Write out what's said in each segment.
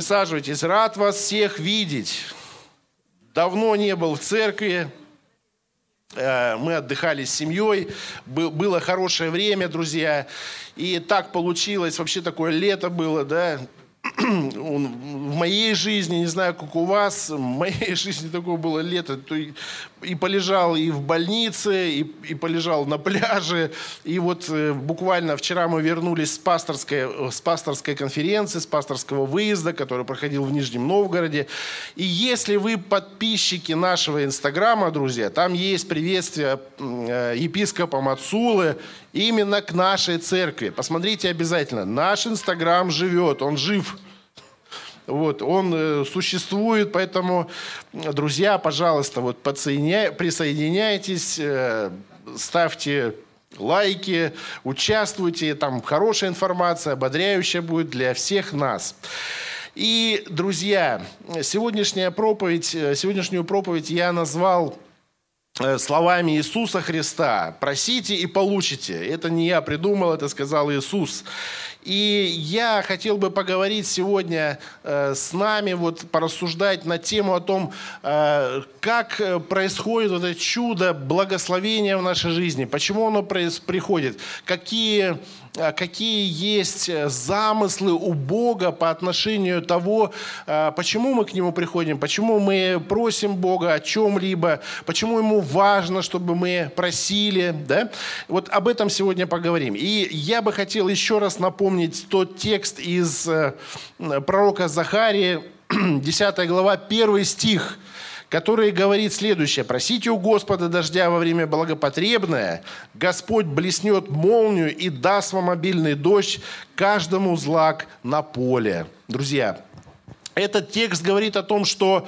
Присаживайтесь. Рад вас всех видеть. Давно не был в церкви. Э, мы отдыхали с семьей. Было хорошее время, друзья. И так получилось. Вообще такое лето было, да в моей жизни, не знаю, как у вас, в моей жизни такое было лето, то и, полежал и в больнице, и, и полежал на пляже, и вот э, буквально вчера мы вернулись с пасторской, с пасторской конференции, с пасторского выезда, который проходил в Нижнем Новгороде, и если вы подписчики нашего инстаграма, друзья, там есть приветствие э, епископа Мацулы, именно к нашей церкви. Посмотрите обязательно. Наш Инстаграм живет, он жив. Вот, он э, существует, поэтому, друзья, пожалуйста, вот присоединяйтесь, э, ставьте лайки, участвуйте, там хорошая информация, ободряющая будет для всех нас. И, друзья, сегодняшняя проповедь, э, сегодняшнюю проповедь я назвал словами Иисуса Христа «просите и получите». Это не я придумал, это сказал Иисус. И я хотел бы поговорить сегодня э, с нами, вот порассуждать на тему о том, э, как происходит вот это чудо благословения в нашей жизни, почему оно приходит, какие а какие есть э, замыслы у Бога по отношению того, почему мы к Нему приходим, почему мы просим Бога о чем-либо, почему Ему важно, чтобы мы просили. Да? Вот об этом сегодня поговорим. И я бы хотел еще раз напомнить тот текст из э, пророка Захарии, 10 глава, 1 стих – который говорит следующее. «Просите у Господа дождя во время благопотребное, Господь блеснет молнию и даст вам обильный дождь каждому злак на поле». Друзья, этот текст говорит о том, что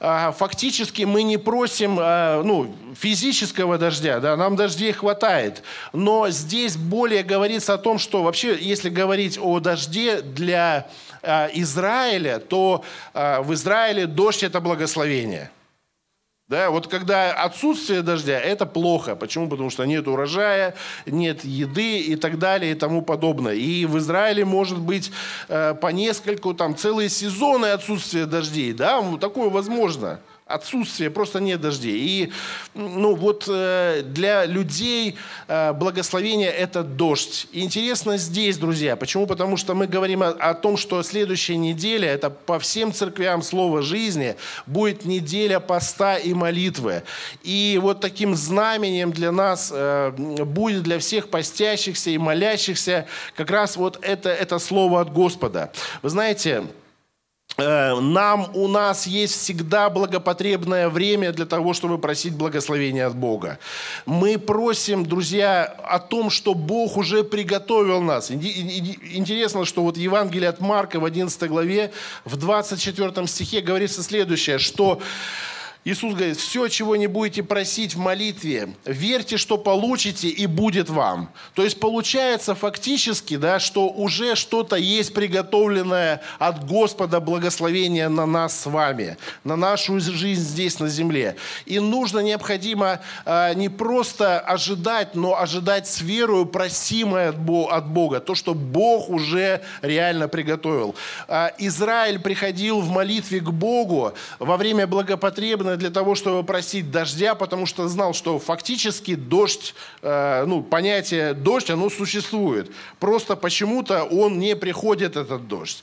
э, фактически мы не просим э, ну, физического дождя, да, нам дождей хватает. Но здесь более говорится о том, что вообще, если говорить о дожде для э, Израиля, то э, в Израиле дождь – это благословение – да, вот когда отсутствие дождя, это плохо. Почему? Потому что нет урожая, нет еды и так далее и тому подобное. И в Израиле может быть э, по нескольку, там, целые сезоны отсутствия дождей. Да, такое возможно отсутствие, просто нет дождей. И ну, вот э, для людей э, благословение – это дождь. И интересно здесь, друзья. Почему? Потому что мы говорим о, о том, что следующая неделя – это по всем церквям слова жизни будет неделя поста и молитвы. И вот таким знаменем для нас э, будет для всех постящихся и молящихся как раз вот это, это слово от Господа. Вы знаете, нам, у нас есть всегда благопотребное время для того, чтобы просить благословения от Бога. Мы просим, друзья, о том, что Бог уже приготовил нас. Интересно, что вот Евангелие от Марка в 11 главе, в 24 стихе говорится следующее, что Иисус говорит, все, чего не будете просить в молитве, верьте, что получите, и будет вам. То есть получается фактически, да, что уже что-то есть приготовленное от Господа благословение на нас с вами, на нашу жизнь здесь на земле. И нужно, необходимо э, не просто ожидать, но ожидать с верою просимое от Бога, то, что Бог уже реально приготовил. Э, Израиль приходил в молитве к Богу во время благопотребного для того, чтобы просить дождя, потому что знал, что фактически дождь, э, ну, понятие дождь, оно существует. Просто почему-то он не приходит, этот дождь.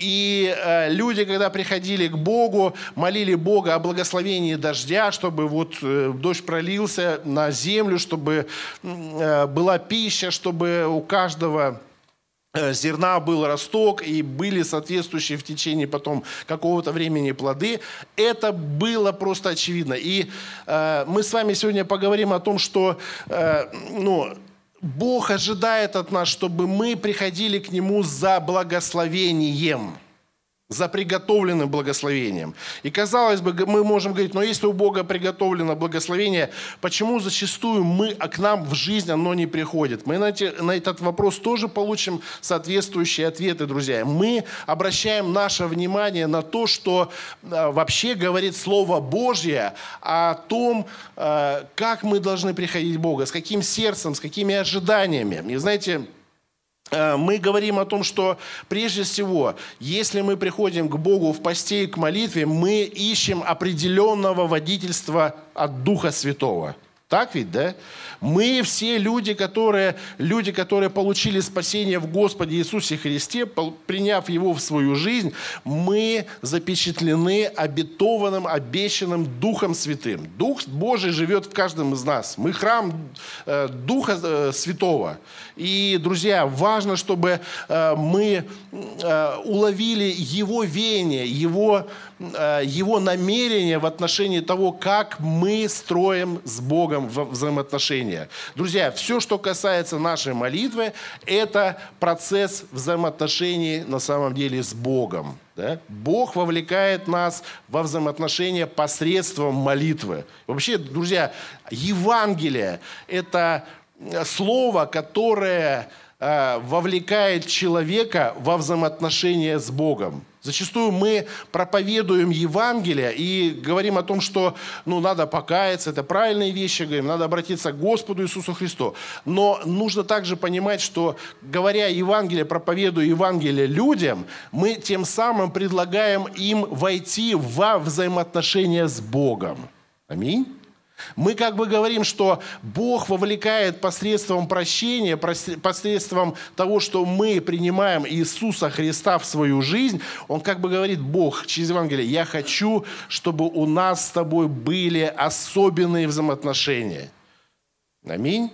И э, люди, когда приходили к Богу, молили Бога о благословении дождя, чтобы вот э, дождь пролился на землю, чтобы э, была пища, чтобы у каждого зерна был росток и были соответствующие в течение потом какого-то времени плоды. Это было просто очевидно. И э, мы с вами сегодня поговорим о том, что э, ну, Бог ожидает от нас, чтобы мы приходили к Нему за благословением – за приготовленным благословением. И казалось бы, мы можем говорить, но если у Бога приготовлено благословение, почему зачастую мы, а к нам в жизнь оно не приходит? Мы на, те, на этот вопрос тоже получим соответствующие ответы, друзья. Мы обращаем наше внимание на то, что э, вообще говорит Слово Божье о том, э, как мы должны приходить к Богу, с каким сердцем, с какими ожиданиями. И знаете, мы говорим о том, что прежде всего, если мы приходим к Богу в посте и к молитве, мы ищем определенного водительства от Духа Святого. Так ведь, да? Мы все люди, которые, люди, которые получили спасение в Господе Иисусе Христе, приняв Его в свою жизнь, мы запечатлены обетованным, обещанным Духом Святым. Дух Божий живет в каждом из нас. Мы храм э, Духа э, Святого. И, друзья, важно, чтобы э, мы э, уловили Его веяние, Его, э, Его намерение в отношении того, как мы строим с Богом взаимоотношения. Друзья, все, что касается нашей молитвы, это процесс взаимоотношений на самом деле с Богом. Да? Бог вовлекает нас во взаимоотношения посредством молитвы. Вообще, друзья, Евангелие – это слово, которое э, вовлекает человека во взаимоотношения с Богом. Зачастую мы проповедуем Евангелие и говорим о том, что ну, надо покаяться, это правильные вещи, говорим, надо обратиться к Господу Иисусу Христу. Но нужно также понимать, что говоря Евангелие, проповедуя Евангелие людям, мы тем самым предлагаем им войти во взаимоотношения с Богом. Аминь. Мы как бы говорим, что Бог вовлекает посредством прощения, посредством того, что мы принимаем Иисуса Христа в свою жизнь. Он как бы говорит, Бог через Евангелие, я хочу, чтобы у нас с тобой были особенные взаимоотношения. Аминь.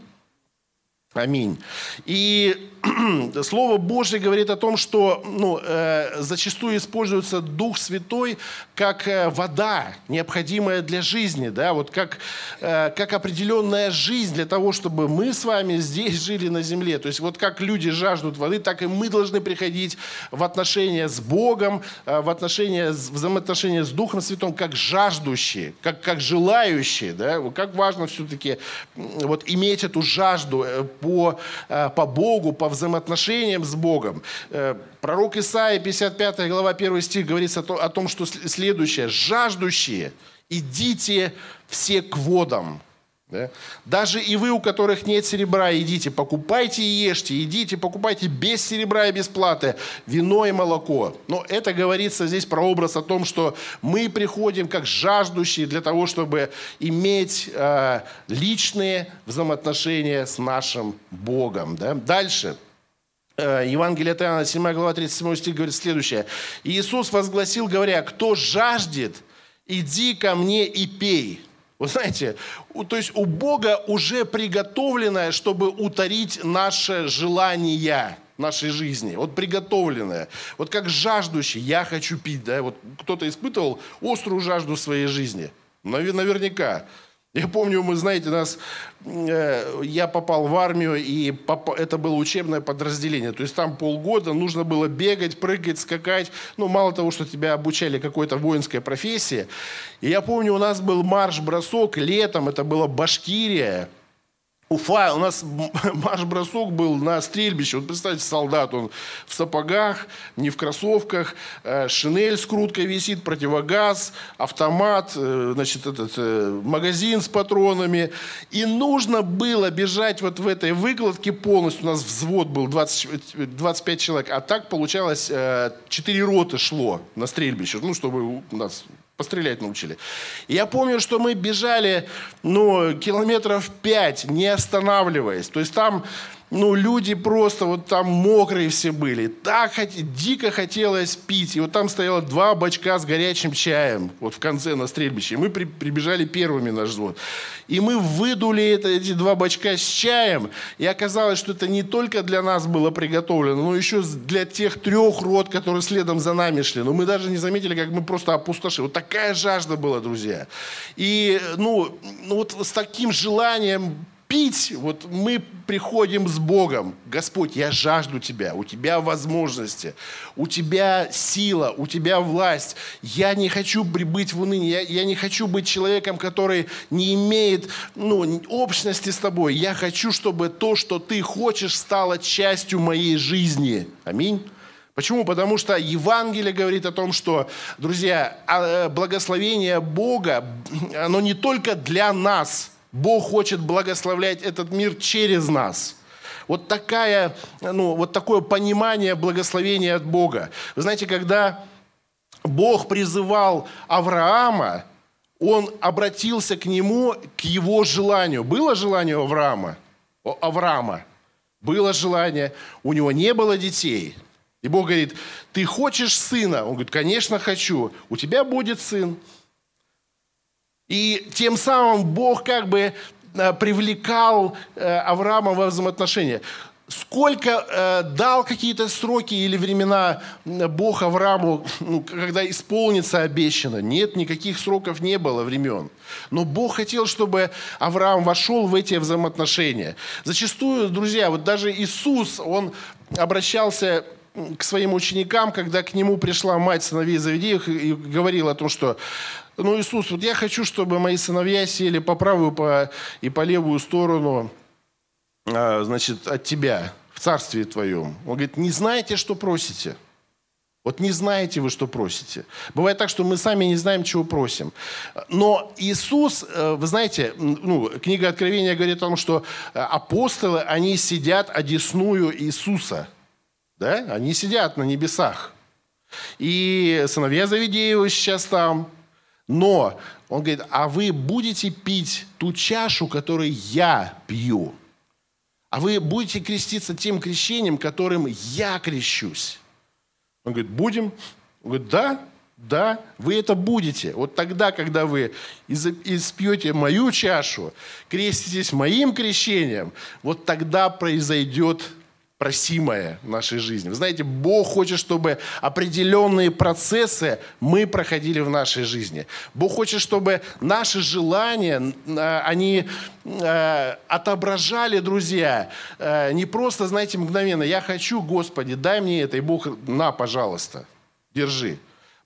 Аминь. И Слово Божье говорит о том, что ну, э, зачастую используется Дух Святой как э, вода, необходимая для жизни, да, вот как, э, как определенная жизнь для того, чтобы мы с вами здесь жили на земле. То есть вот как люди жаждут воды, так и мы должны приходить в отношения с Богом, э, в отношения, в взаимоотношения с Духом Святым, как жаждущие, как, как желающие. Да? Как важно все-таки вот, иметь эту жажду э, по, э, по Богу, по взаимоотношениям с Богом. Э, пророк Исаия, 55 глава, 1 стих, говорится о том, что следующее. «Жаждущие, идите все к водам». Да? Даже и вы, у которых нет серебра, идите, покупайте и ешьте, идите, покупайте без серебра и без вино и молоко. Но это говорится здесь про образ о том, что мы приходим как жаждущие для того, чтобы иметь э, личные взаимоотношения с нашим Богом. Да? Дальше. Э, Евангелие от Иоанна, 7 глава, 37 стих говорит следующее. Иисус возгласил, говоря, кто жаждет, иди ко мне и пей. Вы знаете, то есть у Бога уже приготовленное, чтобы утолить наше желание нашей жизни. Вот приготовленное. Вот как жаждущий, я хочу пить. Да? Вот кто-то испытывал острую жажду своей жизни? Наверняка. Я помню, мы, знаете, нас, э, я попал в армию, и поп, это было учебное подразделение. То есть там полгода нужно было бегать, прыгать, скакать. Ну, мало того, что тебя обучали какой-то воинской профессии. И я помню, у нас был марш-бросок летом, это была Башкирия. Уфа, у нас марш-бросок был на стрельбище. Вот представьте, солдат, он в сапогах, не в кроссовках, э, шинель с круткой висит, противогаз, автомат, э, значит, этот, э, магазин с патронами. И нужно было бежать вот в этой выкладке полностью. У нас взвод был 20, 25 человек, а так получалось 4 роты шло на стрельбище, ну, чтобы у нас пострелять научили. Я помню, что мы бежали, ну, километров пять, не останавливаясь. То есть там ну, люди просто вот там мокрые все были. Так хот... дико хотелось пить. И вот там стояло два бачка с горячим чаем вот в конце на стрельбище. Мы при... прибежали первыми наш взвод. И мы выдули это, эти два бачка с чаем. И оказалось, что это не только для нас было приготовлено, но еще для тех трех рот, которые следом за нами шли. Но мы даже не заметили, как мы просто опустошили. Вот такая жажда была, друзья. И ну, ну вот с таким желанием пить, вот мы приходим с Богом. Господь, я жажду Тебя, у Тебя возможности, у Тебя сила, у Тебя власть. Я не хочу прибыть в уныние, я, я не хочу быть человеком, который не имеет ну, общности с Тобой. Я хочу, чтобы то, что Ты хочешь, стало частью моей жизни. Аминь. Почему? Потому что Евангелие говорит о том, что, друзья, а, э, благословение Бога, оно не только для нас – Бог хочет благословлять этот мир через нас. Вот, такая, ну, вот такое понимание благословения от Бога. Вы знаете, когда Бог призывал Авраама, он обратился к нему, к его желанию. Было желание Авраама? У Авраама. Было желание. У него не было детей. И Бог говорит, ты хочешь сына? Он говорит, конечно, хочу. У тебя будет сын. И тем самым Бог как бы э, привлекал э, Авраама во взаимоотношения. Сколько э, дал какие-то сроки или времена Бог Аврааму, ну, когда исполнится обещано? Нет, никаких сроков не было времен. Но Бог хотел, чтобы Авраам вошел в эти взаимоотношения. Зачастую, друзья, вот даже Иисус, он обращался к своим ученикам, когда к нему пришла мать сыновей Завидеев и говорила о том, что ну, Иисус, вот я хочу, чтобы мои сыновья сели по правую по, и по левую сторону а, значит, от тебя в царстве твоем. Он говорит, не знаете, что просите. Вот не знаете вы, что просите. Бывает так, что мы сами не знаем, чего просим. Но Иисус, э, вы знаете, ну, книга Откровения говорит о том, что э, апостолы, они сидят одесную Иисуса. Да? Они сидят на небесах. И сыновья Завидеева сейчас там. Но он говорит, а вы будете пить ту чашу, которую я пью. А вы будете креститься тем крещением, которым я крещусь. Он говорит, будем. Он говорит, да, да, вы это будете. Вот тогда, когда вы испьете мою чашу, креститесь моим крещением, вот тогда произойдет просимое в нашей жизни. Вы знаете, Бог хочет, чтобы определенные процессы мы проходили в нашей жизни. Бог хочет, чтобы наши желания, а, они а, отображали, друзья, а, не просто, знаете, мгновенно, я хочу, Господи, дай мне это, и Бог, на, пожалуйста, держи.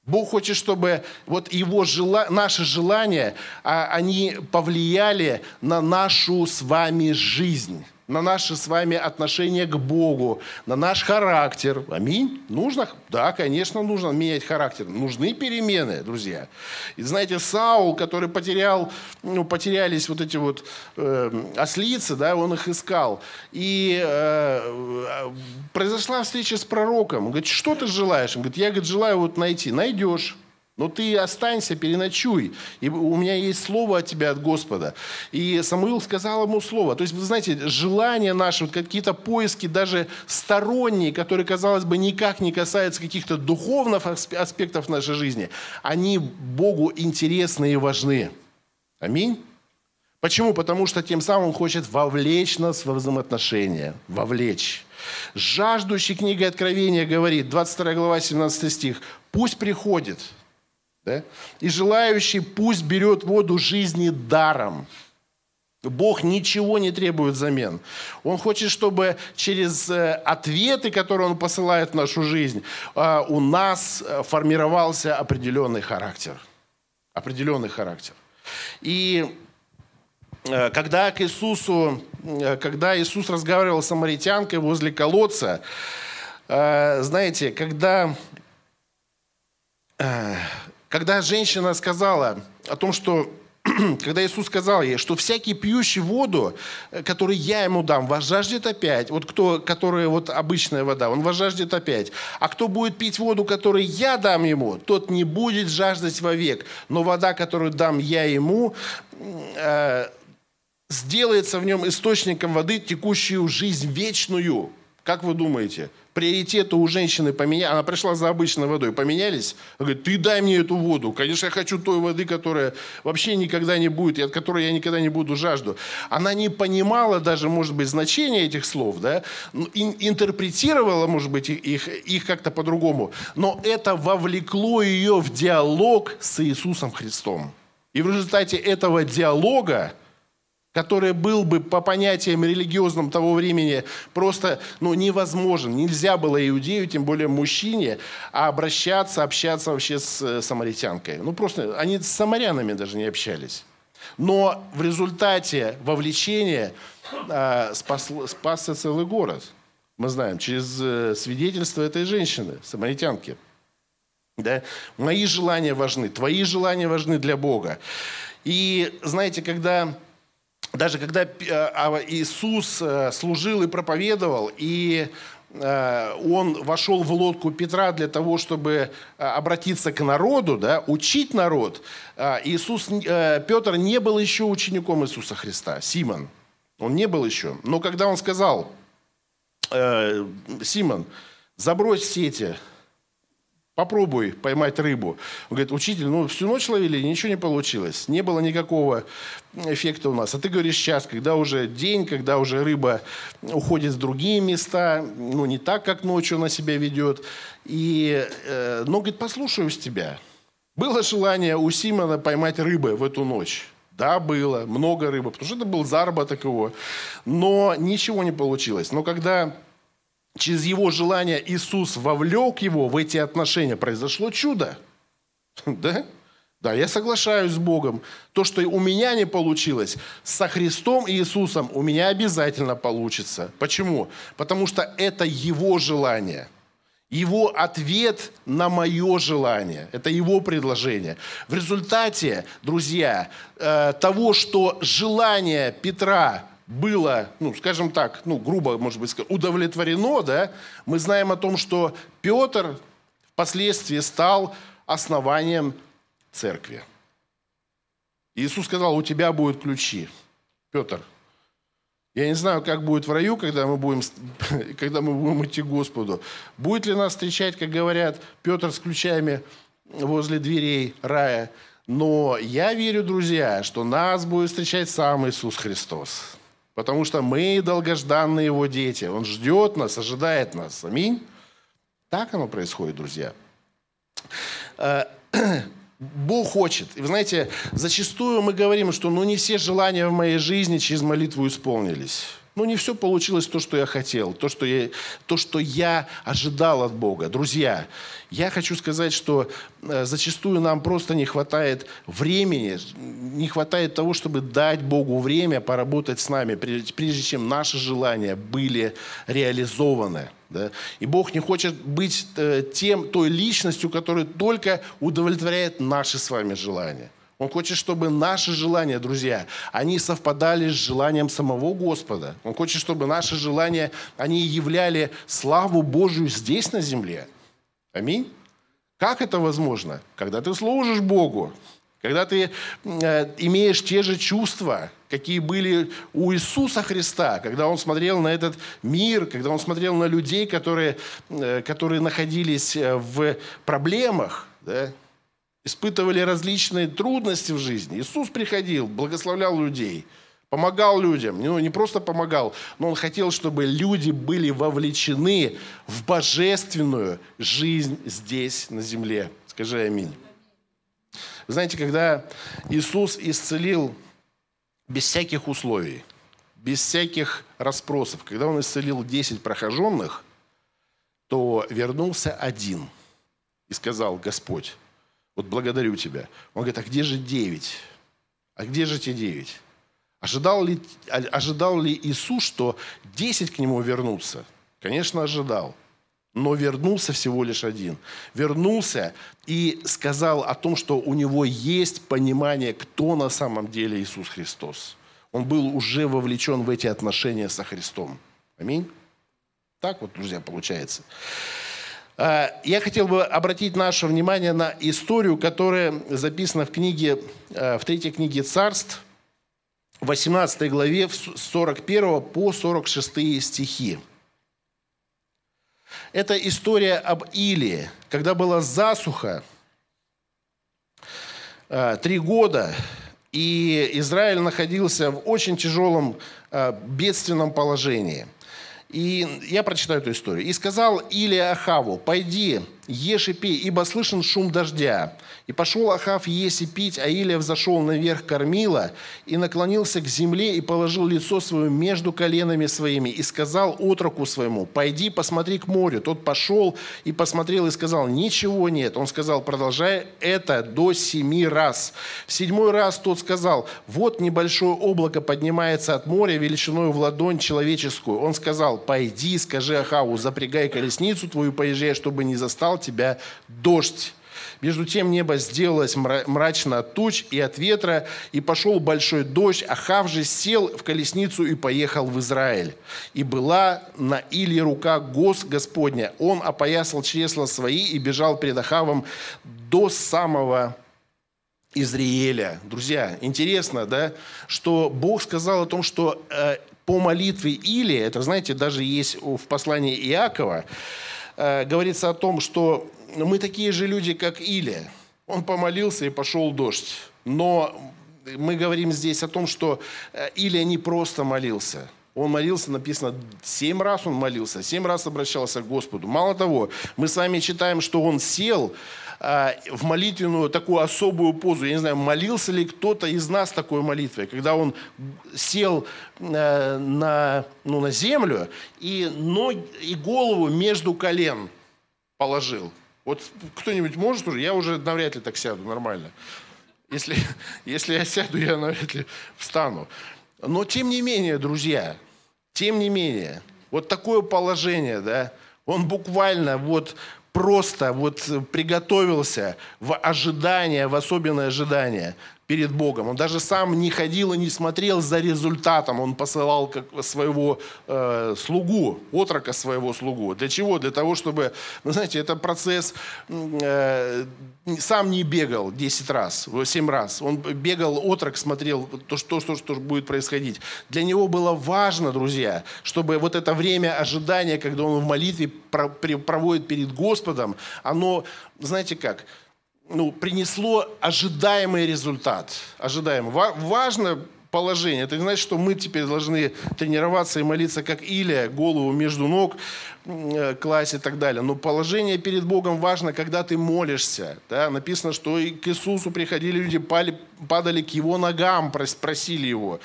Бог хочет, чтобы вот его жела... наши желания, они повлияли на нашу с вами жизнь на наше с вами отношение к Богу, на наш характер. Аминь. Нужно? Да, конечно, нужно менять характер. Нужны перемены, друзья. И знаете, Саул, который потерял, ну, потерялись вот эти вот э, ослицы, да, он их искал. И э, произошла встреча с пророком. Он говорит, что ты желаешь? Он говорит, я говорит, желаю вот найти. Найдешь. Но ты останься, переночуй. И у меня есть слово от тебя, от Господа. И Самуил сказал ему слово. То есть, вы знаете, желания наши, вот какие-то поиски даже сторонние, которые, казалось бы, никак не касаются каких-то духовных аспектов нашей жизни, они Богу интересны и важны. Аминь. Почему? Потому что тем самым он хочет вовлечь нас во взаимоотношения. Вовлечь. Жаждущий книга Откровения говорит, 22 глава, 17 стих, «Пусть приходит, да? И желающий пусть берет воду жизни даром. Бог ничего не требует взамен. Он хочет, чтобы через э, ответы, которые Он посылает в нашу жизнь, э, у нас э, формировался определенный характер. Определенный характер. И когда к Иисусу, когда Иисус разговаривал с самаритянкой возле колодца, знаете, когда когда женщина сказала о том, что когда Иисус сказал ей, что всякий пьющий воду, э, который я ему дам, возжаждет опять. Вот кто, который вот обычная вода, он возжаждет опять. А кто будет пить воду, которую я дам ему, тот не будет жаждать вовек. Но вода, которую дам я ему, э, сделается в нем источником воды, текущую жизнь вечную. Как вы думаете? приоритеты у женщины поменялись. Она пришла за обычной водой. Поменялись? Она говорит, ты дай мне эту воду. Конечно, я хочу той воды, которая вообще никогда не будет, и от которой я никогда не буду жажду. Она не понимала даже, может быть, значения этих слов, да? интерпретировала, может быть, их, их как-то по-другому. Но это вовлекло ее в диалог с Иисусом Христом. И в результате этого диалога который был бы по понятиям религиозным того времени просто ну, невозможен. Нельзя было иудею, тем более мужчине, обращаться, общаться вообще с э, самаритянкой. Ну просто они с самарянами даже не общались. Но в результате вовлечения э, спас, спасся целый город. Мы знаем, через э, свидетельство этой женщины, самаритянки. Да? Мои желания важны, твои желания важны для Бога. И знаете, когда даже когда а, Иисус служил и проповедовал, и он вошел в лодку Петра для того, чтобы обратиться к народу, да, учить народ, Иисус, Петр не был еще учеником Иисуса Христа, Симон. Он не был еще. Но когда он сказал, Симон, забрось сети, Попробуй поймать рыбу. Он говорит, учитель, ну всю ночь ловили, ничего не получилось. Не было никакого эффекта у нас. А ты говоришь сейчас, когда уже день, когда уже рыба уходит в другие места, ну не так, как ночью она себя ведет. И, э, но, говорит, послушаюсь тебя. Было желание у Симона поймать рыбы в эту ночь. Да, было, много рыбы, потому что это был заработок его. Но ничего не получилось. Но когда через его желание Иисус вовлек его в эти отношения, произошло чудо. Да? Да, я соглашаюсь с Богом. То, что у меня не получилось, со Христом и Иисусом у меня обязательно получится. Почему? Потому что это Его желание. Его ответ на мое желание. Это его предложение. В результате, друзья, э, того, что желание Петра было, ну, скажем так, ну, грубо, может быть, удовлетворено, да, мы знаем о том, что Петр впоследствии стал основанием церкви. Иисус сказал, у тебя будут ключи. Петр, я не знаю, как будет в раю, когда мы будем, когда мы будем идти к Господу. Будет ли нас встречать, как говорят, Петр с ключами возле дверей рая. Но я верю, друзья, что нас будет встречать сам Иисус Христос. Потому что мы долгожданные его дети. Он ждет нас, ожидает нас. Аминь. Так оно происходит, друзья. Э, Бог хочет. И вы знаете, зачастую мы говорим, что ну не все желания в моей жизни через молитву исполнились. Ну, не все получилось то, что я хотел, то, что я, то, что я ожидал от Бога. Друзья, я хочу сказать, что э, зачастую нам просто не хватает времени, не хватает того, чтобы дать Богу время поработать с нами, прежде чем наши желания были реализованы. Да? И Бог не хочет быть э, тем, той личностью, которая только удовлетворяет наши с вами желания. Он хочет, чтобы наши желания, друзья, они совпадали с желанием самого Господа. Он хочет, чтобы наши желания, они являли славу Божию здесь на земле. Аминь. Как это возможно? Когда ты служишь Богу, когда ты э, имеешь те же чувства, какие были у Иисуса Христа, когда Он смотрел на этот мир, когда Он смотрел на людей, которые, э, которые находились э, в проблемах, да, испытывали различные трудности в жизни. Иисус приходил, благословлял людей, помогал людям. Ну, не просто помогал, но Он хотел, чтобы люди были вовлечены в божественную жизнь здесь, на земле. Скажи аминь. Вы знаете, когда Иисус исцелил без всяких условий, без всяких расспросов, когда Он исцелил 10 прохоженных, то вернулся один и сказал, Господь, вот благодарю тебя. Он говорит, а где же девять? А где же те девять? Ожидал ли, ожидал ли Иисус, что десять к нему вернутся? Конечно, ожидал. Но вернулся всего лишь один. Вернулся и сказал о том, что у него есть понимание, кто на самом деле Иисус Христос. Он был уже вовлечен в эти отношения со Христом. Аминь. Так вот, друзья, получается. Э, я хотел бы обратить наше внимание на историю, которая записана в книге, э, в третьей книге царств, 18 главе, с 41 по 46 стихи. Это история об Илии, когда была засуха, э, три года, и Израиль находился в очень тяжелом бедственном положении – и я прочитаю эту историю. «И сказал Илия Ахаву, пойди, ешь и пей, ибо слышен шум дождя. И пошел Ахав есть и пить, а Илия взошел наверх кормила и наклонился к земле и положил лицо свое между коленами своими и сказал отроку своему, пойди посмотри к морю. Тот пошел и посмотрел и сказал, ничего нет. Он сказал, продолжай это до семи раз. В седьмой раз тот сказал, вот небольшое облако поднимается от моря величиной в ладонь человеческую. Он сказал, пойди, скажи Ахаву, запрягай колесницу твою, поезжай, чтобы не застал тебя дождь. Между тем небо сделалось мрачно от туч и от ветра, и пошел большой дождь. Ахав же сел в колесницу и поехал в Израиль. И была на Иле рука Гос Господня. Он опоясал чресла свои и бежал перед Ахавом до самого Израиля. Друзья, интересно, да, что Бог сказал о том, что э, по молитве Или, это, знаете, даже есть в послании Иакова, э, говорится о том, что мы такие же люди, как Или. Он помолился и пошел дождь. Но мы говорим здесь о том, что э, Илия не просто молился. Он молился, написано, семь раз он молился, семь раз обращался к Господу. Мало того, мы с вами читаем, что он сел а, в молитвенную такую особую позу. Я не знаю, молился ли кто-то из нас такой молитвой, когда он сел э, на, ну, на землю и, ноги, и голову между колен положил. Вот кто-нибудь может уже? Я уже навряд ли так сяду нормально. Если, если я сяду, я навряд ли встану. Но тем не менее, друзья, тем не менее, вот такое положение, да, он буквально вот просто вот приготовился в ожидание, в особенное ожидание перед Богом. Он даже сам не ходил и не смотрел за результатом. Он посылал как своего э, слугу, отрока своего слугу. Для чего? Для того, чтобы, вы знаете, это процесс, э, сам не бегал 10 раз, 7 раз. Он бегал, отрок смотрел, то, что, что, что будет происходить. Для него было важно, друзья, чтобы вот это время ожидания, когда он в молитве проводит перед Господом, оно, знаете как, ну, принесло ожидаемый результат. Ожидаемый. Важно положение. Это не значит, что мы теперь должны тренироваться и молиться, как Илия, голову между ног э, класть и так далее. Но положение перед Богом важно, когда ты молишься. Да? Написано, что и к Иисусу приходили люди, падали к Его ногам, просили Его.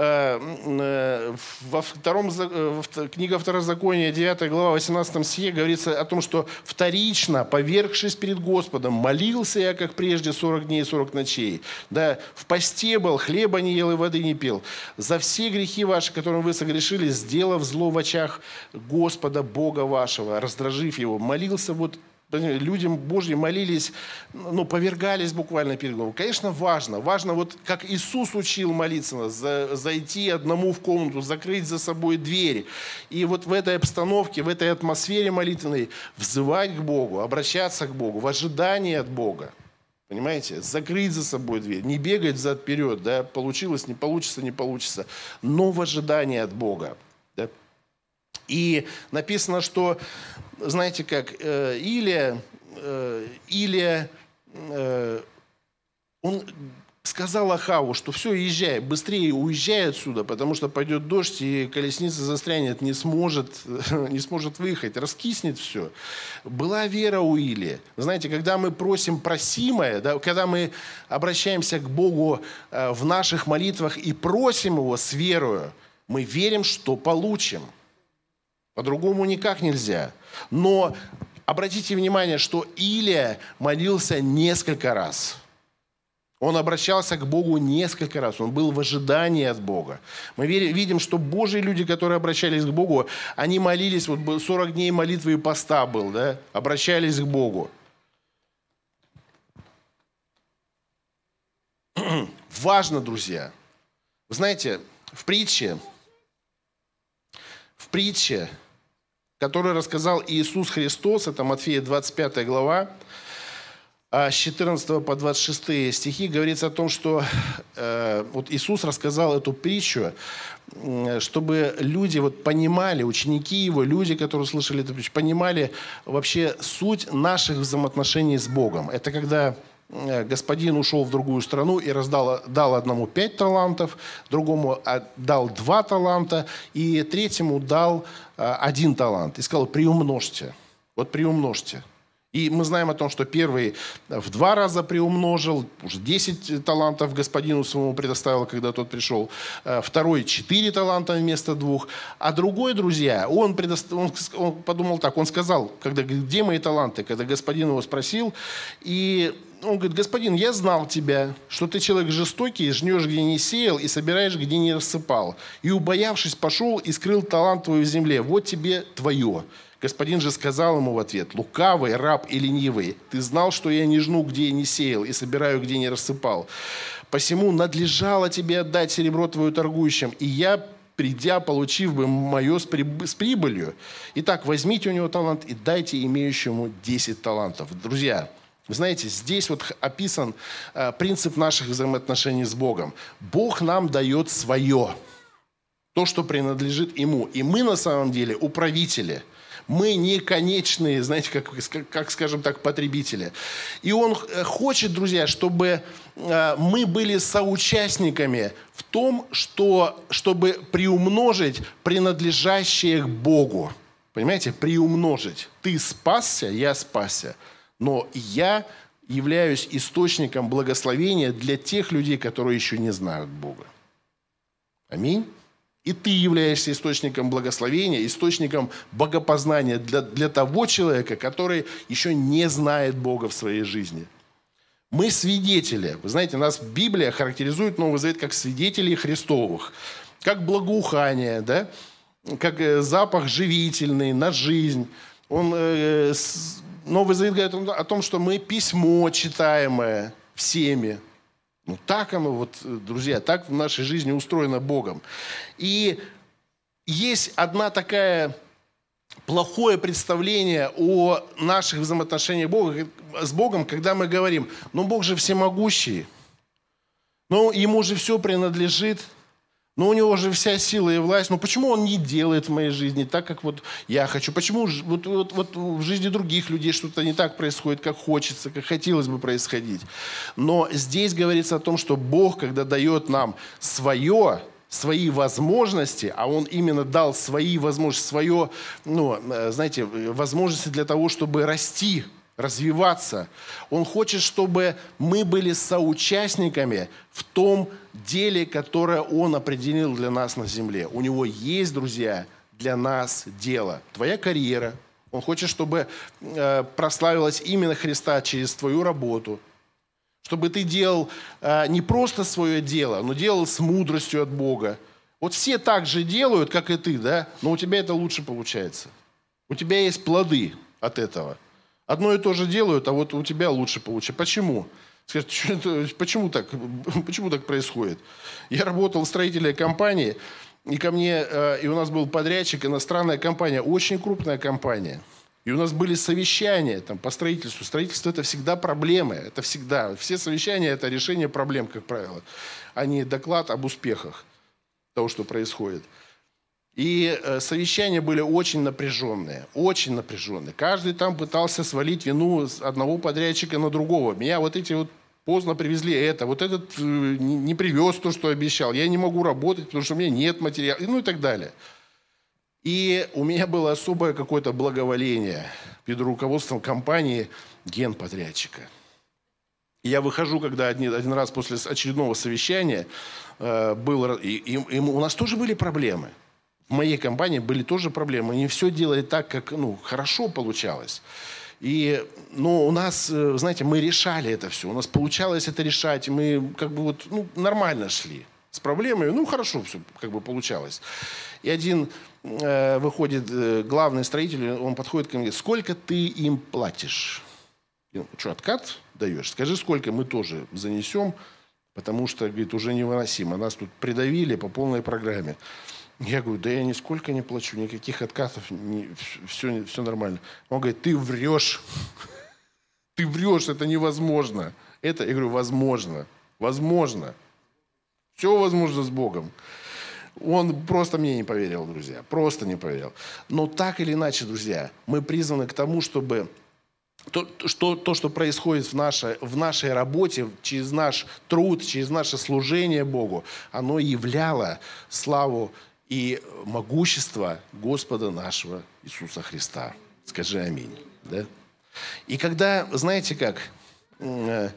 Э, э, во втором, э, в книга Второзакония, 9 глава, 18 стихе говорится о том, что вторично, повергшись перед Господом, молился я, как прежде, 40 дней и 40 ночей. Да, в посте был, хлеба не ел и воды не пил. За все грехи ваши, которым вы согрешили, сделав зло в очах Господа, Бога вашего, раздражив его, молился вот людям Божьим молились, ну, повергались буквально перед Богом. Конечно, важно. Важно, вот как Иисус учил молиться, за, зайти одному в комнату, закрыть за собой двери. И вот в этой обстановке, в этой атмосфере молитвенной взывать к Богу, обращаться к Богу в ожидании от Бога. Понимаете? Закрыть за собой дверь, не бегать взад-вперед, да, получилось, не получится, не получится, но в ожидании от Бога. И написано, что знаете как, э, Илия, э, Илия, э, он сказал Ахаву, что все, езжай, быстрее уезжай отсюда, потому что пойдет дождь, и колесница застрянет, не сможет, не сможет выехать, раскиснет все. Была вера у Илия. Знаете, когда мы просим просимое, да, когда мы обращаемся к Богу э, в наших молитвах и просим Его с верою, мы верим, что получим. По-другому никак нельзя. Но обратите внимание, что Илия молился несколько раз. Он обращался к Богу несколько раз. Он был в ожидании от Бога. Мы видим, что Божьи люди, которые обращались к Богу, они молились, вот 40 дней молитвы и поста был, да, обращались к Богу. Важно, друзья. Вы знаете, в притче, в притче который рассказал Иисус Христос, это Матфея 25 глава, а с 14 по 26 стихи говорится о том, что э, вот Иисус рассказал эту притчу, чтобы люди вот понимали, ученики его, люди, которые слышали эту притчу, понимали вообще суть наших взаимоотношений с Богом. Это когда господин ушел в другую страну и раздал, дал одному пять талантов, другому дал два таланта, и третьему дал э, один талант. И сказал, приумножьте. Вот приумножьте. И мы знаем о том, что первый в два раза приумножил, уже 10 талантов господину своему предоставил, когда тот пришел. Э, второй 4 таланта вместо двух. А другой, друзья, он, предост... он подумал так, он сказал, когда, где мои таланты, когда господин его спросил, и он говорит, господин, я знал тебя, что ты человек жестокий, жнешь, где не сеял, и собираешь, где не рассыпал. И, убоявшись, пошел и скрыл талант твой в земле. Вот тебе твое. Господин же сказал ему в ответ, лукавый, раб и ленивый, ты знал, что я не жну, где я не сеял, и собираю, где не рассыпал. Посему надлежало тебе отдать серебро твое торгующим, и я, придя, получив бы мое с прибылью. Итак, возьмите у него талант и дайте имеющему 10 талантов. Друзья, вы знаете, здесь вот описан э, принцип наших взаимоотношений с Богом. Бог нам дает свое, то, что принадлежит Ему. И мы на самом деле управители – мы не конечные, знаете, как, как, скажем так, потребители. И он э, хочет, друзья, чтобы э, мы были соучастниками в том, что, чтобы приумножить принадлежащее к Богу. Понимаете, приумножить. Ты спасся, я спасся. Но я являюсь источником благословения для тех людей, которые еще не знают Бога. Аминь. И ты являешься источником благословения, источником богопознания для, для того человека, который еще не знает Бога в своей жизни. Мы свидетели. Вы знаете, нас Библия характеризует Новый Завет как свидетелей Христовых, как благоухание, да? как э, запах живительный на жизнь. Он, э, Новый Завет говорит о том, что мы письмо читаемое всеми. Ну так оно, вот, друзья, так в нашей жизни устроено Богом. И есть одна такая плохое представление о наших взаимоотношениях Бога, с Богом, когда мы говорим, ну Бог же всемогущий, ну Ему же все принадлежит – но у него же вся сила и власть. Но почему он не делает в моей жизни так, как вот я хочу? Почему вот, вот, вот в жизни других людей что-то не так происходит, как хочется, как хотелось бы происходить? Но здесь говорится о том, что Бог, когда дает нам свое, свои возможности, а Он именно дал свои возможности, свое, ну, э, знаете, возможности для того, чтобы расти развиваться. Он хочет, чтобы мы были соучастниками в том деле, которое Он определил для нас на земле. У Него есть, друзья, для нас дело. Твоя карьера. Он хочет, чтобы э, прославилось именно Христа через твою работу. Чтобы ты делал э, не просто свое дело, но делал с мудростью от Бога. Вот все так же делают, как и ты, да? Но у тебя это лучше получается. У тебя есть плоды от этого – Одно и то же делают, а вот у тебя лучше получится. Почему? Скажет, почему так, почему так происходит? Я работал в строительной компании, и ко мне, э, и у нас был подрядчик, иностранная компания, очень крупная компания. И у нас были совещания там, по строительству. Строительство – это всегда проблемы. Это всегда. Все совещания – это решение проблем, как правило, а не доклад об успехах того, что происходит. И э, совещания были очень напряженные, очень напряженные. Каждый там пытался свалить вину с одного подрядчика на другого. Меня вот эти вот поздно привезли это, вот этот э, не привез то, что обещал, я не могу работать, потому что у меня нет материала, ну и так далее. И у меня было особое какое-то благоволение перед руководством компании генподрядчика. И я выхожу, когда один, один раз после очередного совещания э, был, и, и, и у нас тоже были проблемы – моей компании были тоже проблемы. Не все делали так, как ну, хорошо получалось. И, ну, у нас, э, знаете, мы решали это все. У нас получалось это решать. Мы как бы вот, ну, нормально шли с проблемами. Ну, хорошо все как бы получалось. И один э, выходит, э, главный строитель, он подходит ко мне, сколько ты им платишь? Я, что, откат даешь? Скажи, сколько мы тоже занесем, потому что, говорит, уже невыносимо. Нас тут придавили по полной программе. Я говорю, да я нисколько не плачу, никаких откатов, не, все, все нормально. Он говорит, ты врешь. Ты врешь, это невозможно. Это, я говорю, возможно. Возможно. Все возможно с Богом. Он просто мне не поверил, друзья. Просто не поверил. Но так или иначе, друзья, мы призваны к тому, чтобы то, что, то, что происходит в нашей, в нашей работе, через наш труд, через наше служение Богу, оно являло славу и могущество Господа нашего Иисуса Христа. Скажи аминь. Да? И когда, знаете как, э,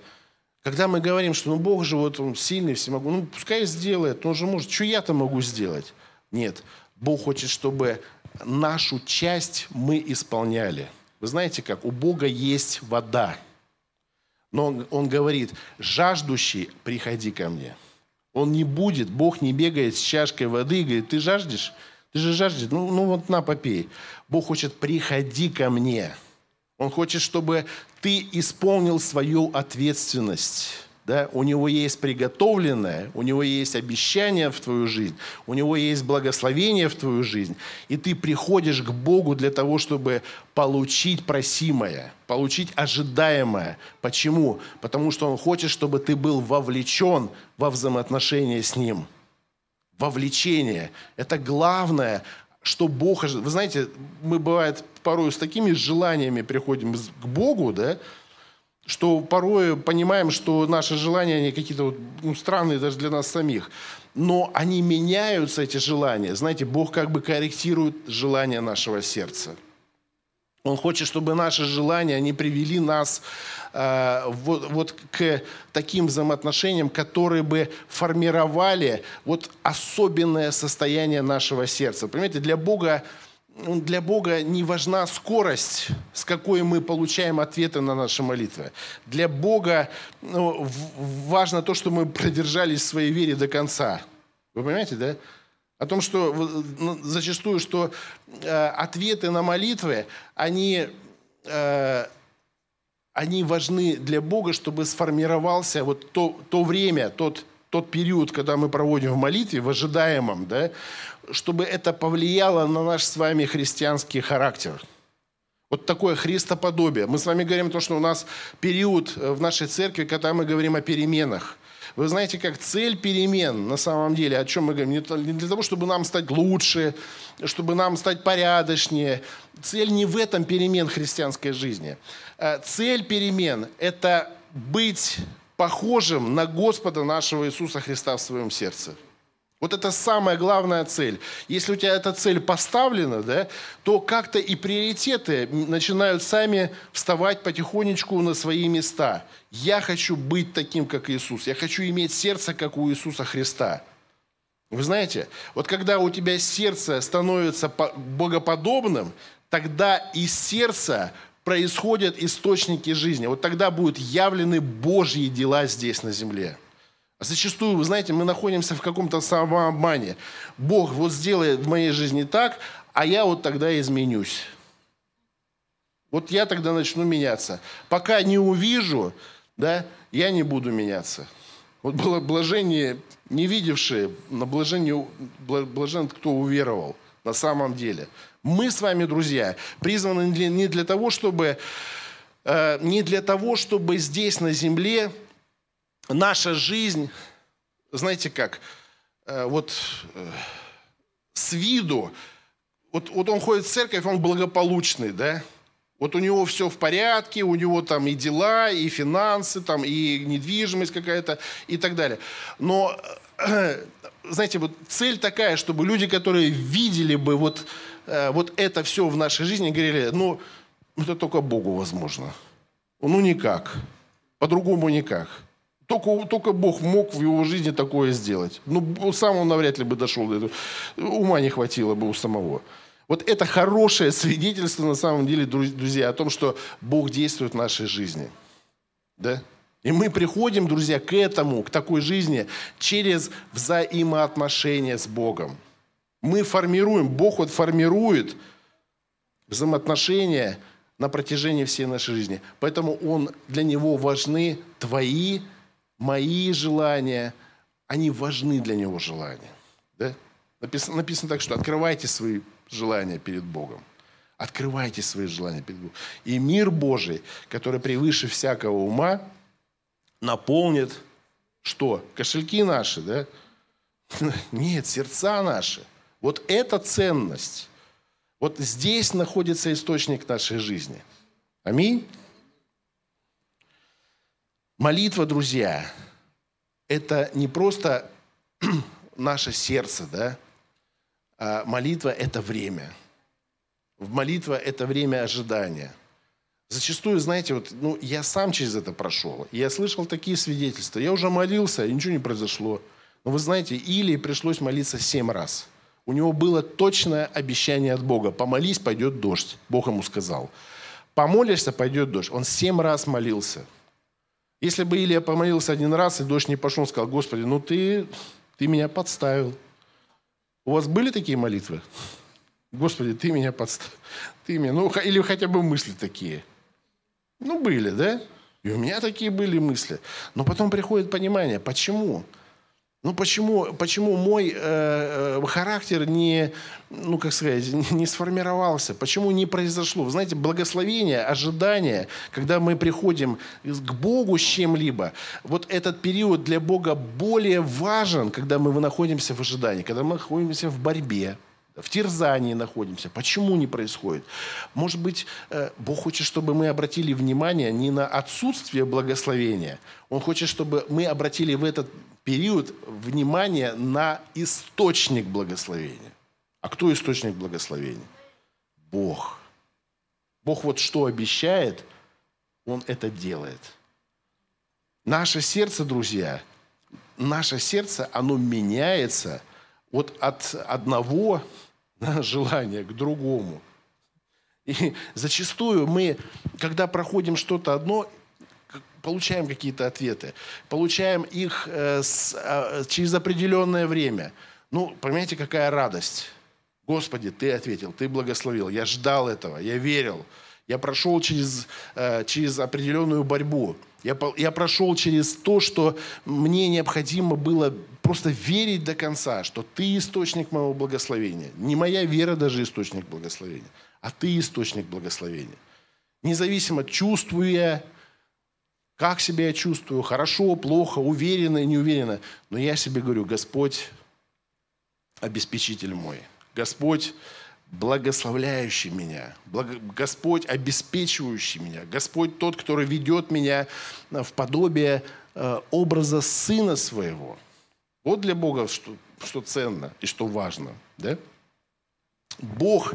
когда мы говорим, что ну, Бог же вот он сильный, всемогущий, ну пускай сделает, он же может, что я-то могу сделать? Нет, Бог хочет, чтобы нашу часть мы исполняли. Вы знаете как, у Бога есть вода. Но он, он говорит, жаждущий, приходи ко мне. Он не будет, Бог не бегает с чашкой воды и говорит, ты жаждешь? Ты же жаждешь? Ну, ну вот на, попей. Бог хочет, приходи ко мне. Он хочет, чтобы ты исполнил свою ответственность. Да? У него есть приготовленное, у него есть обещание в твою жизнь, у него есть благословение в твою жизнь. И ты приходишь к Богу для того, чтобы получить просимое, получить ожидаемое. Почему? Потому что Он хочет, чтобы ты был вовлечен во взаимоотношения с Ним. Вовлечение – это главное что Бог... Вы знаете, мы, бывает, порой с такими желаниями приходим к Богу, да, что порой понимаем, что наши желания, они какие-то вот, ну, странные даже для нас самих. Но они меняются, эти желания. Знаете, Бог как бы корректирует желания нашего сердца. Он хочет, чтобы наши желания, они привели нас э, вот, вот к таким взаимоотношениям, которые бы формировали вот особенное состояние нашего сердца. Понимаете, для Бога, для Бога не важна скорость, с какой мы получаем ответы на наши молитвы. Для Бога ну, важно то, что мы продержались в своей вере до конца. Вы понимаете, да? О том, что ну, зачастую, что э, ответы на молитвы, они, э, они важны для Бога, чтобы сформировался вот то, то время, тот, тот период, когда мы проводим в молитве, в ожидаемом, да, чтобы это повлияло на наш с вами христианский характер. Вот такое христоподобие. Мы с вами говорим о том, что у нас период в нашей церкви, когда мы говорим о переменах. Вы знаете, как цель перемен на самом деле, о чем мы говорим, не для того, чтобы нам стать лучше, чтобы нам стать порядочнее. Цель не в этом перемен христианской жизни. Э, цель перемен – это быть похожим на Господа нашего Иисуса Христа в своем сердце. Вот это самая главная цель. Если у тебя эта цель поставлена, да, то как-то и приоритеты начинают сами вставать потихонечку на свои места. Я хочу быть таким, как Иисус. Я хочу иметь сердце, как у Иисуса Христа. Вы знаете, вот когда у тебя сердце становится богоподобным, тогда из сердца происходят источники жизни. Вот тогда будут явлены Божьи дела здесь на земле. Зачастую, вы знаете, мы находимся в каком-то самообмане. Бог вот сделает в моей жизни так, а я вот тогда изменюсь. Вот я тогда начну меняться. Пока не увижу, да, я не буду меняться. Вот было блажение, не видевшие, на блажение, блажен, кто уверовал на самом деле. Мы с вами, друзья, призваны не для того, чтобы, э, не для того, чтобы здесь на земле наша жизнь, знаете как, э, вот э, с виду, вот, вот он ходит в церковь, он благополучный, да? Вот у него все в порядке, у него там и дела, и финансы, там, и недвижимость какая-то, и так далее. Но, э, знаете, вот цель такая, чтобы люди, которые видели бы вот, вот это все в нашей жизни, говорили, ну, это только Богу возможно. Ну, никак. По-другому никак. Только, только Бог мог в его жизни такое сделать. Ну, сам он навряд ли бы дошел до этого. Ума не хватило бы у самого. Вот это хорошее свидетельство, на самом деле, друзья, о том, что Бог действует в нашей жизни. Да? И мы приходим, друзья, к этому, к такой жизни через взаимоотношения с Богом. Мы формируем, Бог вот формирует взаимоотношения на протяжении всей нашей жизни. Поэтому он, для него важны твои мои желания, они важны для него желания. Да? Написано, написано так, что открывайте свои желания перед Богом. Открывайте свои желания перед Богом. И мир Божий, который превыше всякого ума, наполнит что? Кошельки наши, да? Нет, сердца наши. Вот эта ценность. Вот здесь находится источник нашей жизни. Аминь. Молитва, друзья, это не просто наше сердце, да? А молитва – это время. Молитва – это время ожидания. Зачастую, знаете, вот, ну, я сам через это прошел. Я слышал такие свидетельства. Я уже молился, и ничего не произошло. Но вы знаете, Илии пришлось молиться семь раз. У него было точное обещание от Бога. Помолись, пойдет дождь. Бог ему сказал. Помолишься, пойдет дождь. Он семь раз молился – Если бы Илья помолился один раз, и дождь не пошел, он сказал, Господи, ну ты, ты меня подставил. У вас были такие молитвы? Господи, ты меня подставил. Ты меня, ну, или хотя бы мысли такие. Ну, были, да? И у меня такие были мысли. Но потом приходит понимание, почему? Ну почему, почему мой э, э характер не, ну как сказать, не сформировался? Почему не произошло? Вы знаете, благословение, ожидание, когда мы приходим к Богу с чем-либо, вот этот период для Бога более важен, когда мы находимся в ожидании, когда мы находимся в борьбе, в терзании находимся. Почему не происходит? Может быть, э, Бог хочет, чтобы мы обратили внимание не на отсутствие благословения. Он хочет, чтобы мы обратили в этот период внимание на источник благословения. А кто источник благословения? Бог. Бог вот что обещает, Он это делает. Наше сердце, друзья, наше сердце, оно меняется вот от одного желания к другому. И зачастую мы, когда проходим что-то одно, получаем какие-то ответы, получаем их э, с, э, через определенное время. Ну, понимаете, какая радость. Господи, Ты ответил, Ты благословил. Я ждал этого, я верил. Я прошел через, э, через определенную борьбу. Я, я прошел через то, что мне необходимо было просто верить до конца, что Ты источник моего благословения. Не моя вера даже источник благословения, а Ты источник благословения. Независимо, чувствую я, как себя я чувствую, хорошо, плохо, уверенно, неуверенно. Но я себе говорю, Господь обеспечитель мой. Господь благословляющий меня, Господь обеспечивающий меня, Господь тот, который ведет меня в подобие э, образа Сына Своего. Вот для Бога что, что ценно и что важно. Да? Бог,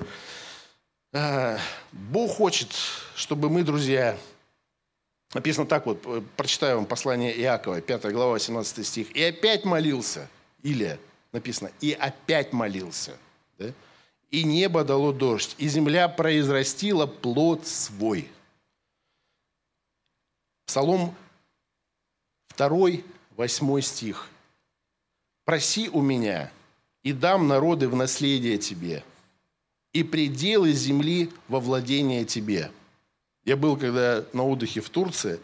э, Бог хочет, чтобы мы, друзья, Написано так вот, э, прочитаю вам послание Иакова, 5 глава, 18 стих. «И опять молился». Или написано «и опять молился». Да? «И небо дало дождь, и земля произрастила плод свой». Псалом 2, 8 стих. «Проси у меня, и дам народы в наследие тебе, и пределы земли во владение тебе». Я был когда на отдыхе в Турции,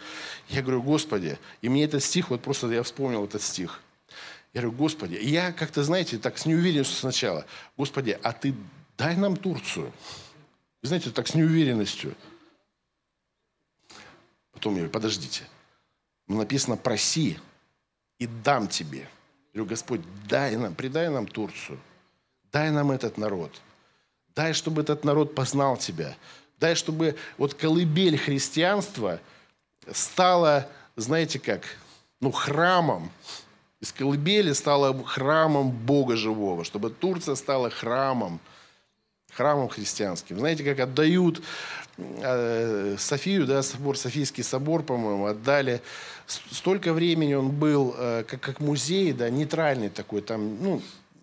я говорю, Господи, и мне этот стих, вот просто я вспомнил этот стих. Я говорю, Господи, и я как-то, знаете, так с неуверенностью сначала, Господи, а ты дай нам Турцию. Вы знаете, так с неуверенностью. Потом я говорю, подождите. Ну, написано, проси, и дам тебе. Я говорю, Господь, дай нам, предай нам Турцию. Дай нам этот народ. Дай, чтобы этот народ познал Тебя. Дай, чтобы вот колыбель христианства стала, знаете как, ну, храмом. Из колыбели стала храмом Бога живого, чтобы Турция стала храмом, храмом христианским. Знаете, как отдают э, Софию, да, собор, Софийский собор, по-моему, отдали. Столько времени он был э, как, как музей, да, нейтральный такой, там, ну,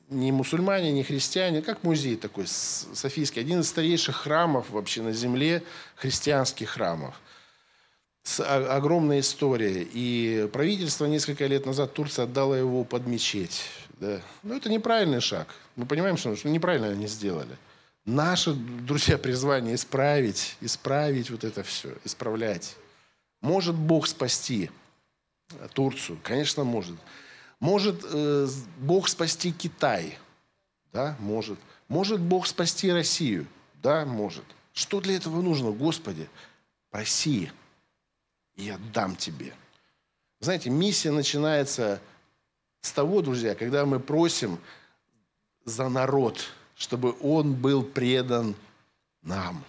ни мусульмане, ни христиане, как музей такой Софийский, один из старейших храмов вообще на земле, христианских храмов. С огромной историей. И правительство несколько лет назад Турция отдала его под мечеть. Да. Но это неправильный шаг. Мы понимаем, что, что неправильно они сделали. Наше, друзья, призвание исправить, исправить вот это все, исправлять. Может Бог спасти Турцию? Конечно, может. Может э, Бог спасти Китай? Да, может. Может Бог спасти Россию? Да, может. Что для этого нужно, Господи? Проси, и я дам тебе. Знаете, миссия начинается с того, друзья, когда мы просим за народ, чтобы он был предан нам.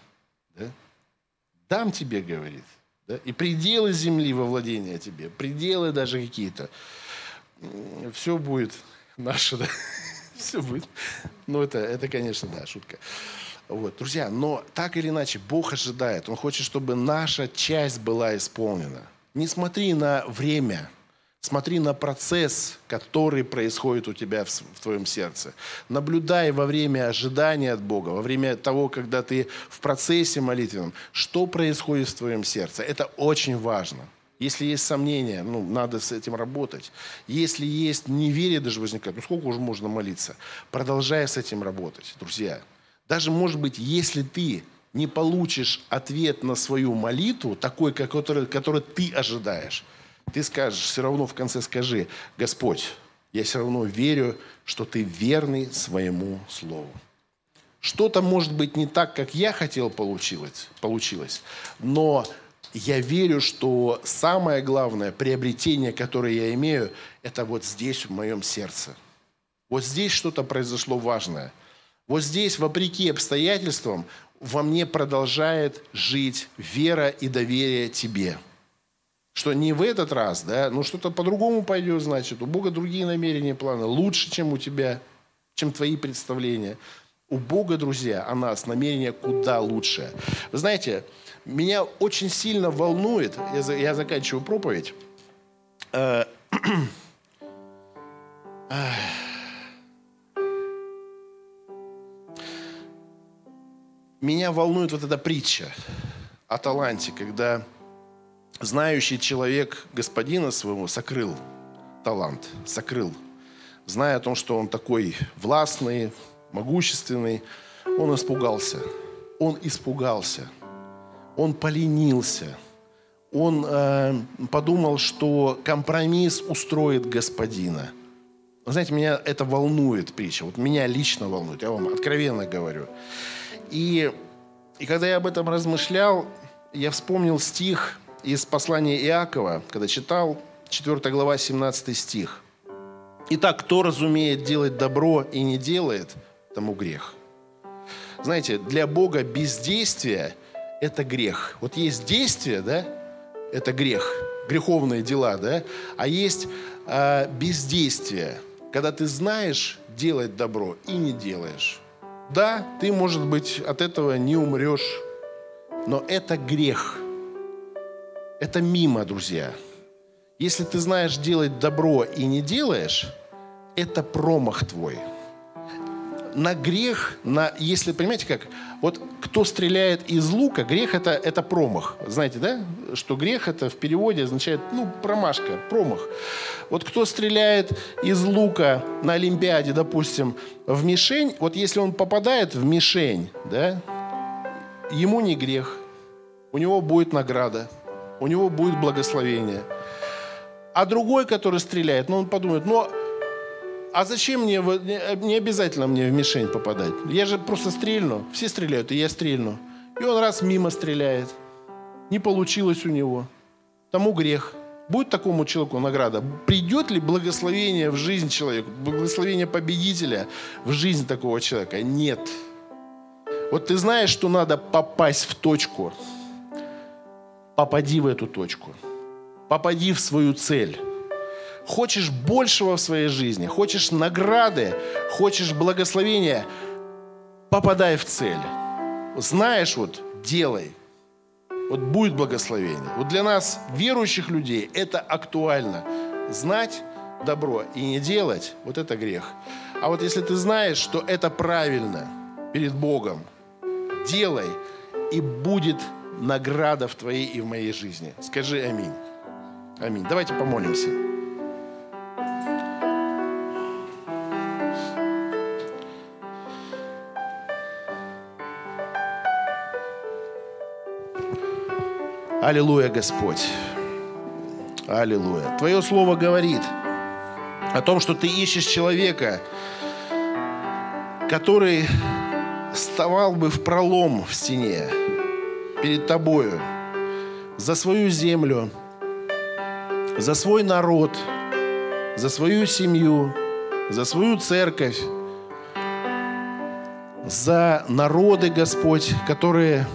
Да? Дам тебе, говорит. Да? И пределы земли во владение тебе, пределы даже какие-то все будет наше, да? все будет. Ну, это, это, конечно, да, шутка. Вот, друзья, но так или иначе, Бог ожидает. Он хочет, чтобы наша часть была исполнена. Не смотри на время, смотри на процесс, который происходит у тебя в, в твоем сердце. Наблюдай во время ожидания от Бога, во время того, когда ты в процессе молитвенном, что происходит в твоем сердце. Это очень важно. Если есть сомнения, ну, надо с этим работать. Если есть неверие даже возникает, ну, сколько уже можно молиться? Продолжай с этим работать, друзья. Даже, может быть, если ты не получишь ответ на свою молитву, такой, который, который ты ожидаешь, ты скажешь, все равно в конце скажи, Господь, я все равно верю, что ты верный своему слову. Что-то может быть не так, как я хотел получилось, получилось, но я верю, что самое главное приобретение, которое я имею, это вот здесь, в моем сердце. Вот здесь что-то произошло важное. Вот здесь, вопреки обстоятельствам, во мне продолжает жить вера и доверие тебе. Что не в этот раз, да, но что-то по-другому пойдет, значит. У Бога другие намерения, планы. Лучше, чем у тебя, чем твои представления. У Бога, друзья, о нас намерение куда лучше. Вы знаете, меня очень сильно волнует, я, я заканчиваю проповедь, э, меня волнует вот эта притча о таланте, когда знающий человек господина своего сокрыл талант, сокрыл, зная о том, что он такой властный, могущественный, он испугался. Он испугался – он поленился, он э, подумал, что компромисс устроит господина. знаете, меня это волнует притча, вот меня лично волнует, я вам откровенно говорю. И, и когда я об этом размышлял, я вспомнил стих из послания Иакова, когда читал, 4 глава, 17 стих. «Итак, кто разумеет делать добро и не делает, тому грех». Знаете, для Бога бездействие – это грех. Вот есть действие, да, это грех, греховные дела, да, а есть э, бездействие, когда ты знаешь делать добро и не делаешь. Да, ты, может быть, от этого не умрешь, но это грех. Это мимо, друзья. Если ты знаешь делать добро и не делаешь, это промах твой – на грех, на, если, понимаете как, вот кто стреляет из лука, грех это, это промах. Знаете, да, что грех это в переводе означает, ну, промашка, промах. Вот кто стреляет из лука на Олимпиаде, допустим, в мишень, вот если он попадает в мишень, да, ему не грех, у него будет награда, у него будет благословение. А другой, который стреляет, ну, он подумает, ну, а зачем мне, не обязательно мне в мишень попадать. Я же просто стрельну. Все стреляют, и я стрельну. И он раз мимо стреляет. Не получилось у него. Тому грех. Будет такому человеку награда? Придет ли благословение в жизнь человека, благословение победителя в жизнь такого человека? Нет. Вот ты знаешь, что надо попасть в точку. Попади в эту точку. Попади в свою цель. Хочешь большего в своей жизни, хочешь награды, хочешь благословения, попадай в цель. Знаешь, вот, делай. Вот будет благословение. Вот для нас, верующих людей, это актуально. Знать добро и не делать, вот это грех. А вот если ты знаешь, что это правильно перед Богом, делай, и будет награда в твоей и в моей жизни. Скажи аминь. Аминь. Давайте помолимся. Аллилуйя, Господь. Аллилуйя. Твое слово говорит о том, что ты ищешь человека, который вставал бы в пролом в стене перед тобою за свою землю, за свой народ, за свою семью, за свою церковь, за народы, Господь, которые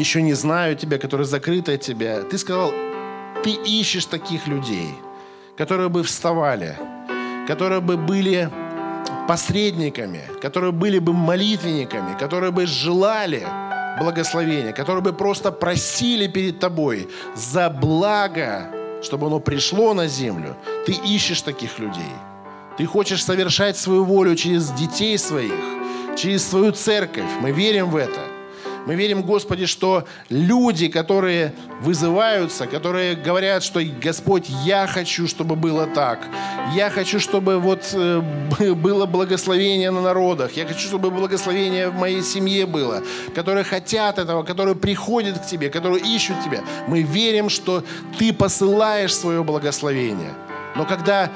еще не знают тебя, которые закрыты от тебя. Ты сказал, ты ищешь таких людей, которые бы вставали, которые бы были посредниками, которые были бы молитвенниками, которые бы желали благословения, которые бы просто просили перед тобой за благо, чтобы оно пришло на землю. Ты ищешь таких людей. Ты хочешь совершать свою волю через детей своих, через свою церковь. Мы верим в это. Мы верим, Господи, что люди, которые вызываются, которые говорят, что Господь, я хочу, чтобы было так. Я хочу, чтобы вот э, было благословение на народах. Я хочу, чтобы благословение в моей семье было. Которые хотят этого, которые приходят к Тебе, которые ищут Тебя. Мы верим, что Ты посылаешь свое благословение. Но когда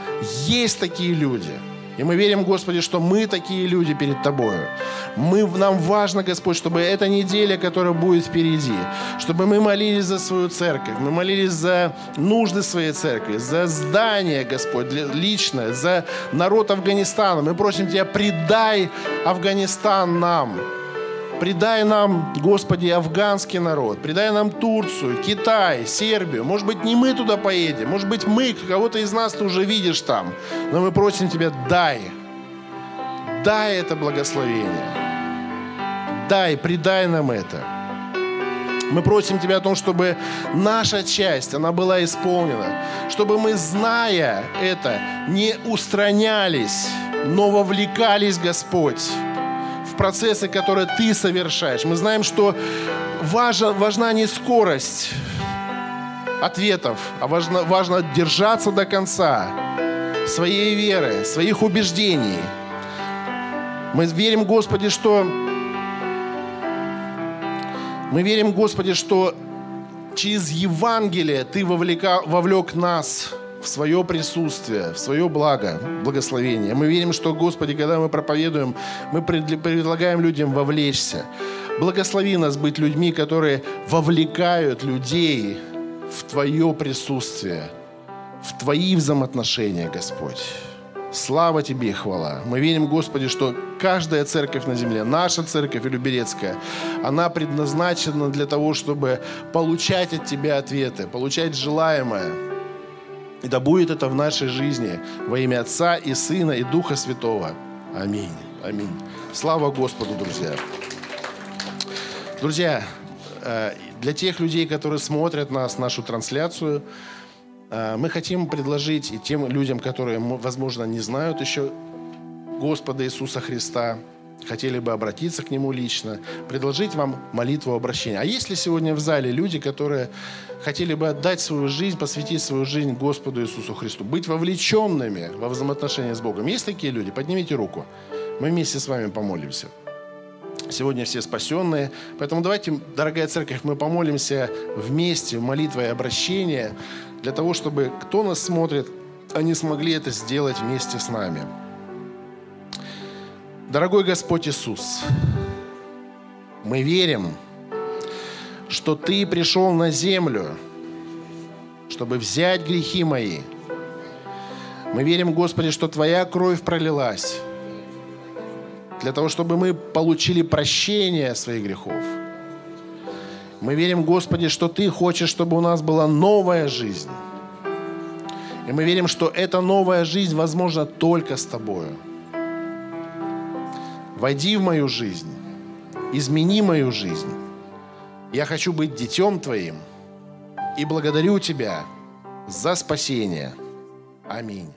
есть такие люди – и мы верим, Господи, что мы такие люди перед Тобою. Мы, нам важно, Господь, чтобы эта неделя, которая будет впереди, чтобы мы молились за свою церковь, мы молились за нужды своей церкви, за здание, Господь, лично, за народ Афганистана. Мы просим Тебя, предай Афганистан нам. Предай нам, Господи, афганский народ, предай нам Турцию, Китай, Сербию. Может быть, не мы туда поедем, может быть, мы, кого-то из нас ты уже видишь там. Но мы просим Тебя, дай, дай это благословение. Дай, предай нам это. Мы просим Тебя о том, чтобы наша часть, она была исполнена. Чтобы мы, зная это, не устранялись, но вовлекались, Господь, процессы, которые ты совершаешь. Мы знаем, что важна, важна не скорость ответов, а важно, важно держаться до конца своей веры, своих убеждений. Мы верим, Господи, что мы верим, Господи, что через Евангелие Ты вовлека, вовлек нас в свое присутствие, в свое благо, благословение. Мы верим, что, Господи, когда мы проповедуем, мы предлагаем людям вовлечься. Благослови нас быть людьми, которые вовлекают людей в Твое присутствие, в Твои взаимоотношения, Господь. Слава Тебе и хвала. Мы верим, Господи, что каждая церковь на земле, наша церковь Люберецкая, она предназначена для того, чтобы получать от Тебя ответы, получать желаемое, и да будет это в нашей жизни во имя Отца и Сына и Духа Святого. Аминь. Аминь. Слава Господу, друзья. Друзья, э, для тех людей, которые смотрят нас, нашу трансляцию, э, мы хотим предложить и тем людям, которые, возможно, не знают еще Господа Иисуса Христа, хотели бы обратиться к Нему лично, предложить вам молитву обращения. А есть ли сегодня в зале люди, которые хотели бы отдать свою жизнь, посвятить свою жизнь Господу Иисусу Христу, быть вовлеченными во взаимоотношения с Богом? Есть такие люди? Поднимите руку. Мы вместе с вами помолимся. Сегодня все спасенные. Поэтому давайте, дорогая церковь, мы помолимся вместе, молитвой обращения, для того, чтобы кто нас смотрит, они смогли это сделать вместе с нами. Дорогой Господь Иисус, мы верим, что Ты пришел на землю, чтобы взять грехи мои. Мы верим, Господи, что Твоя кровь пролилась для того, чтобы мы получили прощение своих грехов. Мы верим, Господи, что Ты хочешь, чтобы у нас была новая жизнь. И мы верим, что эта новая жизнь возможна только с Тобою. Войди в мою жизнь, измени мою жизнь. Я хочу быть детем Твоим и благодарю Тебя за спасение. Аминь.